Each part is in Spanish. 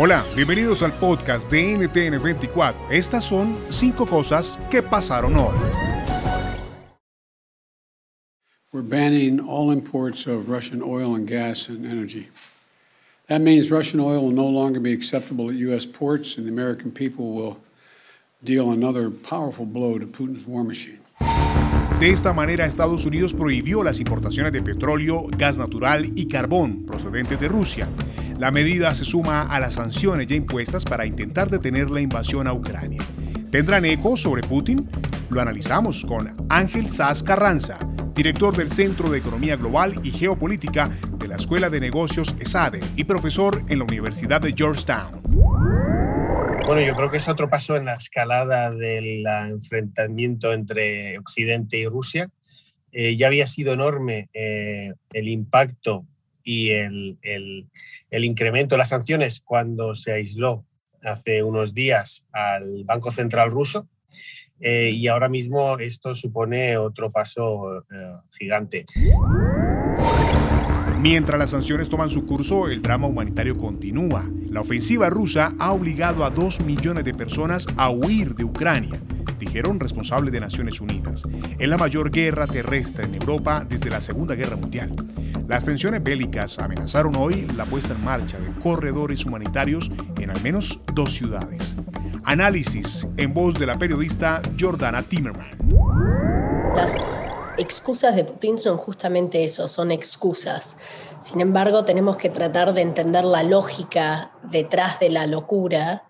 Hola, bienvenidos al podcast de NTN24. Estas son cinco cosas que pasaron hoy. We're banning all imports of Russian oil and gas and energy. That means Russian oil will no longer be acceptable at U.S. ports, and the American people will deal another powerful blow to Putin's war machine. De esta manera, Estados Unidos prohibió las importaciones de petróleo, gas natural y carbón procedentes de Rusia. La medida se suma a las sanciones ya impuestas para intentar detener la invasión a Ucrania. ¿Tendrán eco sobre Putin? Lo analizamos con Ángel Sass Carranza, director del Centro de Economía Global y Geopolítica de la Escuela de Negocios ESADE y profesor en la Universidad de Georgetown. Bueno, yo creo que es otro paso en la escalada del enfrentamiento entre Occidente y Rusia. Eh, ya había sido enorme eh, el impacto y el, el, el, incremento de las sanciones cuando se aisló hace unos días al Banco Central ruso eh, y ahora mismo esto supone otro paso eh, gigante. Mientras las sanciones toman su curso, el drama humanitario continúa. La ofensiva rusa ha obligado a dos millones de personas a huir de Ucrania, dijeron responsables de Naciones Unidas. Es la mayor guerra terrestre en Europa desde la Segunda Guerra Mundial. Las tensiones bélicas amenazaron hoy la puesta en marcha de corredores humanitarios en al menos dos ciudades. Análisis en voz de la periodista Jordana Timmerman. Las excusas de Putin son justamente eso, son excusas. Sin embargo, tenemos que tratar de entender la lógica detrás de la locura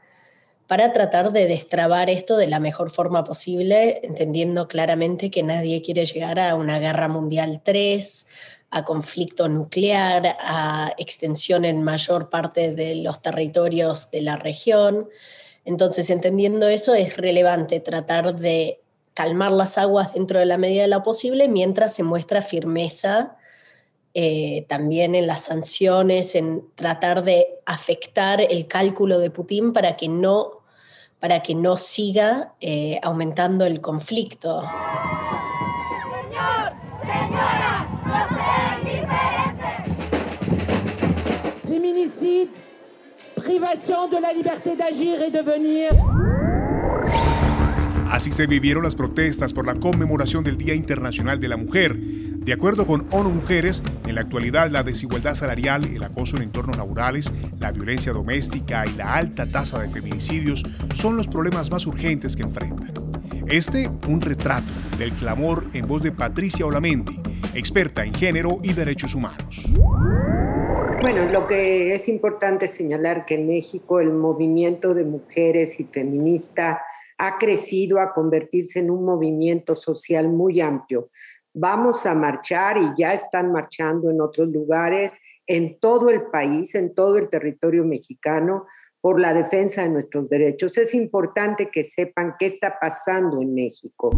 para tratar de destrabar esto de la mejor forma posible, entendiendo claramente que nadie quiere llegar a una guerra mundial 3, a conflicto nuclear, a extensión en mayor parte de los territorios de la región. Entonces, entendiendo eso, es relevante tratar de calmar las aguas dentro de la medida de lo posible mientras se muestra firmeza eh, también en las sanciones, en tratar de afectar el cálculo de Putin para que no, para que no siga eh, aumentando el conflicto. De la libertad de agir y de venir. Así se vivieron las protestas por la conmemoración del Día Internacional de la Mujer. De acuerdo con ONU Mujeres, en la actualidad la desigualdad salarial, el acoso en entornos laborales, la violencia doméstica y la alta tasa de feminicidios son los problemas más urgentes que enfrentan. Este, un retrato del clamor en voz de Patricia Olamendi, experta en género y derechos humanos. Bueno, lo que es importante señalar que en México el movimiento de mujeres y feminista ha crecido a convertirse en un movimiento social muy amplio. Vamos a marchar y ya están marchando en otros lugares, en todo el país, en todo el territorio mexicano, por la defensa de nuestros derechos. Es importante que sepan qué está pasando en México.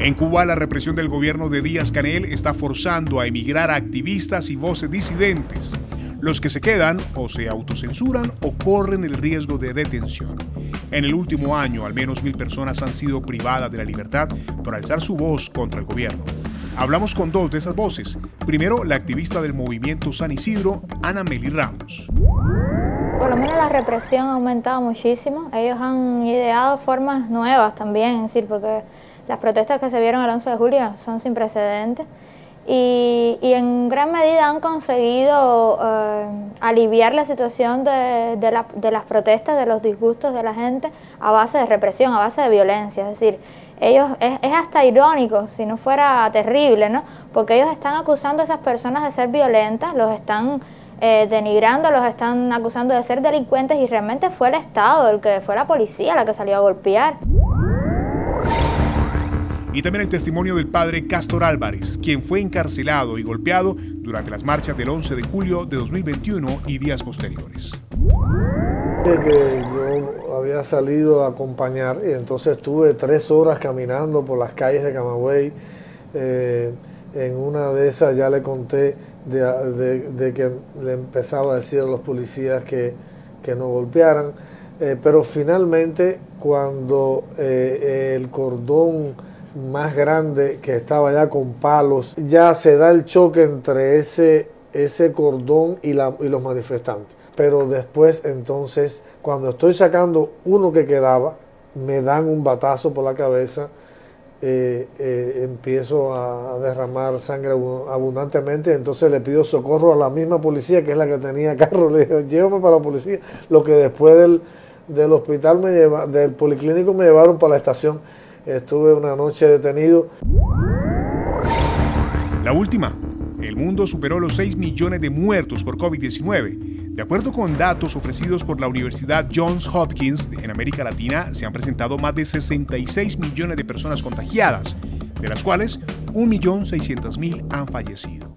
En Cuba, la represión del gobierno de Díaz Canel está forzando a emigrar a activistas y voces disidentes. Los que se quedan o se autocensuran o corren el riesgo de detención. En el último año, al menos mil personas han sido privadas de la libertad por alzar su voz contra el gobierno. Hablamos con dos de esas voces. Primero, la activista del movimiento San Isidro, Ana Meli Ramos. Por lo menos la represión ha aumentado muchísimo. Ellos han ideado formas nuevas también, es decir, porque las protestas que se vieron el 11 de julio son sin precedentes y, en gran medida han conseguido eh, aliviar la situación de, las protestas, de los disgustos de la gente a base de represión, a base de violencia. Es decir, ellos es, hasta irónico, si no fuera terrible, ¿no? Porque ellos están acusando a esas personas de ser violentas, los están eh, denigrando, los están acusando de ser delincuentes y realmente fue el Estado, el que fue la policía la que salió a golpear. y también el testimonio del padre Castor Álvarez, quien fue encarcelado y golpeado durante las marchas del 11 de julio de 2021 y días posteriores. Que yo había salido a acompañar y entonces estuve tres horas caminando por las calles de Camagüey. Eh, en una de esas ya le conté de, que le empezaba a decir a los policías que, que no golpearan. Eh, pero finalmente cuando eh, el cordón más grande que estaba ya con palos, ya se da el choque entre ese, ese cordón y, la, y los manifestantes. Pero después entonces, cuando estoy sacando uno que quedaba, me dan un batazo por la cabeza, eh, eh, empiezo a derramar sangre abundantemente, entonces le pido socorro a la misma policía que es la que tenía carro, le digo, llévame para la policía, lo que después del, del hospital, me lleva, del policlínico me llevaron para la estación, estuve una noche detenido. La última, el mundo superó los 6 millones de muertos por COVID-19 de acuerdo con datos ofrecidos por la Universidad Johns Hopkins en América Latina, se han presentado más de 66 millones de personas contagiadas, de las cuales 1.600.000 han fallecido.